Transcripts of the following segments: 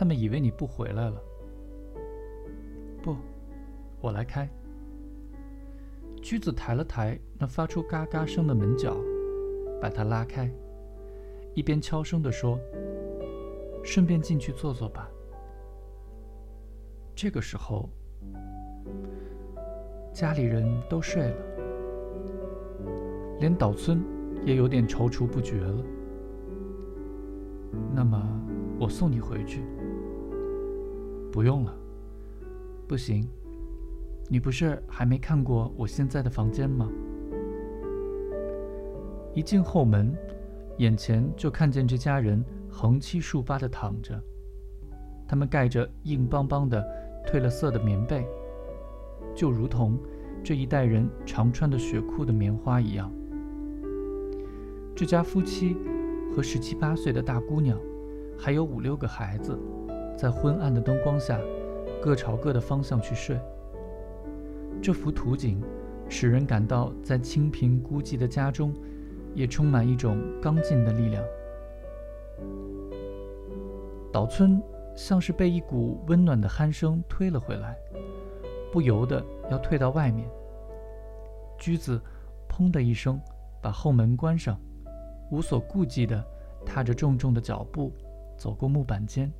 他们以为你不回来了。不，我来开。驹子抬了抬那发出嘎嘎声的门角，把它拉开，一边悄声地说：“顺便进去坐坐吧。”这个时候，家里人都睡了，连岛村也有点踌躇不决了。那么，我送你回去。不用了。不行。你不是还没看过我现在的房间吗？一进后门，眼前就看见这家人横七竖八地躺着，他们盖着硬邦邦的、褪了色的棉被，就如同这一代人常穿的雪裤的棉花一样。这家夫妻和十七八岁的大姑娘，还有五六个孩子，在昏暗的灯光下，各朝各的方向去睡。这幅图景，使人感到在清贫孤寂的家中，也充满一种刚劲的力量。岛村像是被一股温暖的鼾声推了回来，不由得要退到外面。驹子“砰”的一声把后门关上，无所顾忌地踏着重重的脚步走过木板间。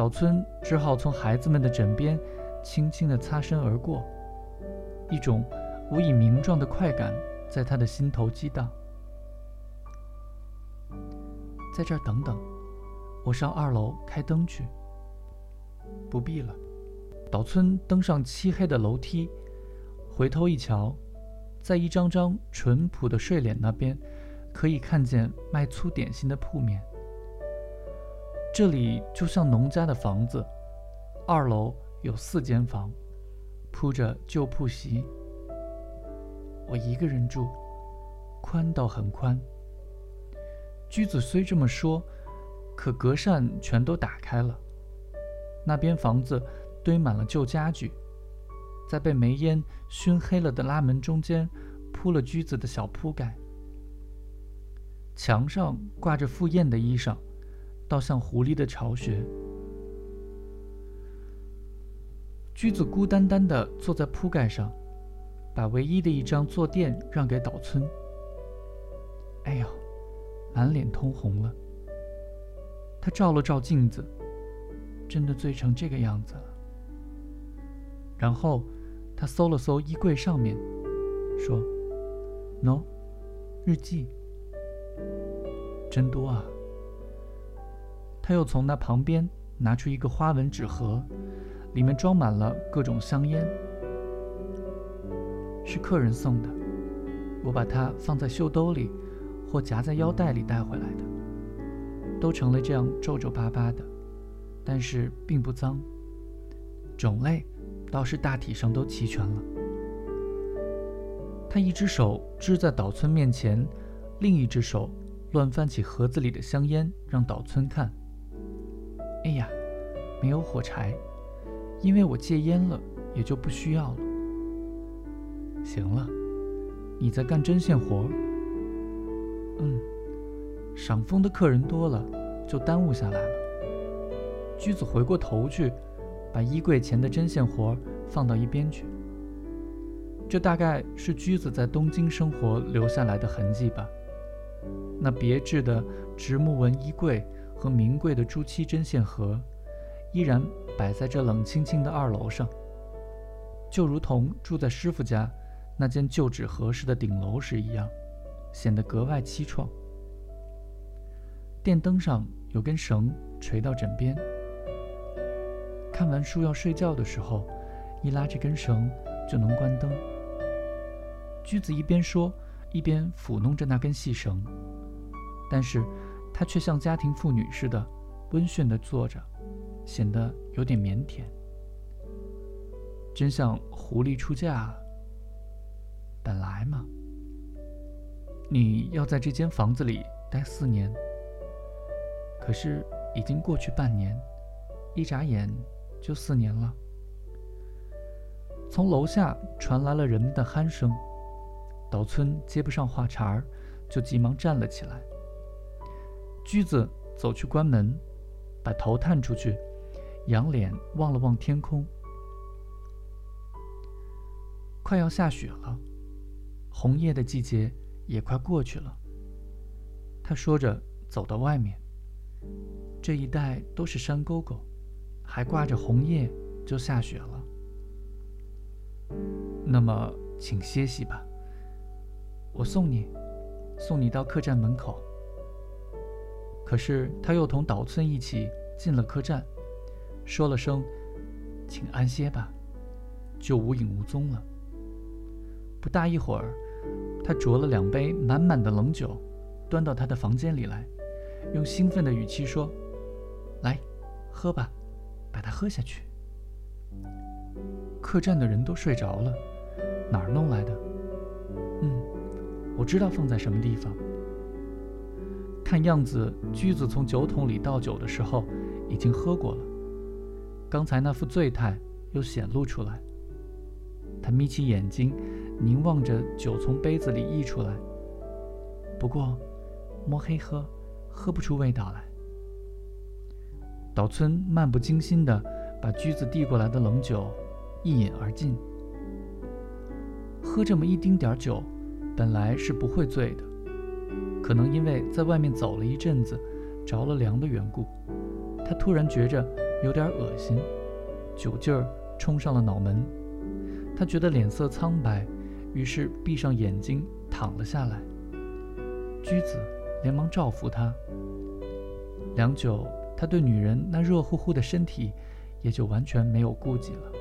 岛村只好从孩子们的枕边。轻轻地擦身而过，一种无以名状的快感在他的心头激荡。在这儿等等，我上二楼开灯去。不必了。岛村登上漆黑的楼梯，回头一瞧，在一张张淳朴的睡脸那边，可以看见卖粗点心的铺面。这里就像农家的房子，二楼。有四间房，铺着旧铺席。我一个人住，宽倒很宽。居子虽这么说，可隔扇全都打开了。那边房子堆满了旧家具，在被煤烟熏黑了的拉门中间铺了居子的小铺盖。墙上挂着赴宴的衣裳，倒像狐狸的巢穴。驹子孤单单地坐在铺盖上，把唯一的一张坐垫让给岛村。哎呦，满脸通红了。他照了照镜子，真的醉成这个样子了。然后他搜了搜衣柜上面，说：“No，日记，真多啊。”他又从那旁边拿出一个花纹纸盒。里面装满了各种香烟，是客人送的。我把它放在袖兜里，或夹在腰带里带回来的，都成了这样皱皱巴巴的，但是并不脏。种类倒是大体上都齐全了。他一只手支在岛村面前，另一只手乱翻起盒子里的香烟，让岛村看。哎呀，没有火柴。因为我戒烟了，也就不需要了。行了，你在干针线活嗯，赏枫的客人多了，就耽误下来了。驹子回过头去，把衣柜前的针线活放到一边去。这大概是驹子在东京生活留下来的痕迹吧。那别致的直木纹衣柜和名贵的朱漆针线盒，依然。摆在这冷清清的二楼上，就如同住在师傅家那间旧纸盒式的顶楼时一样，显得格外凄怆。电灯上有根绳垂到枕边，看完书要睡觉的时候，一拉这根绳就能关灯。驹子一边说，一边抚弄着那根细绳，但是她却像家庭妇女似的温驯地坐着。显得有点腼腆，真像狐狸出嫁。本来嘛，你要在这间房子里待四年，可是已经过去半年，一眨眼就四年了。从楼下传来了人们的鼾声，岛村接不上话茬儿，就急忙站了起来。驹子走去关门。把头探出去，仰脸望了望天空。快要下雪了，红叶的季节也快过去了。他说着，走到外面。这一带都是山沟沟，还挂着红叶，就下雪了。那么，请歇息吧。我送你，送你到客栈门口。可是他又同岛村一起进了客栈，说了声“请安歇吧”，就无影无踪了。不大一会儿，他酌了两杯满满的冷酒，端到他的房间里来，用兴奋的语气说：“来，喝吧，把它喝下去。”客栈的人都睡着了，哪儿弄来的？嗯，我知道放在什么地方。看样子，驹子从酒桶里倒酒的时候已经喝过了，刚才那副醉态又显露出来。他眯起眼睛，凝望着酒从杯子里溢出来。不过，摸黑喝，喝不出味道来。岛村漫不经心地把驹子递过来的冷酒一饮而尽。喝这么一丁点儿酒，本来是不会醉的。可能因为在外面走了一阵子，着了凉的缘故，他突然觉着有点恶心，酒劲儿冲上了脑门，他觉得脸色苍白，于是闭上眼睛躺了下来。驹子连忙照拂他，良久，他对女人那热乎乎的身体也就完全没有顾忌了。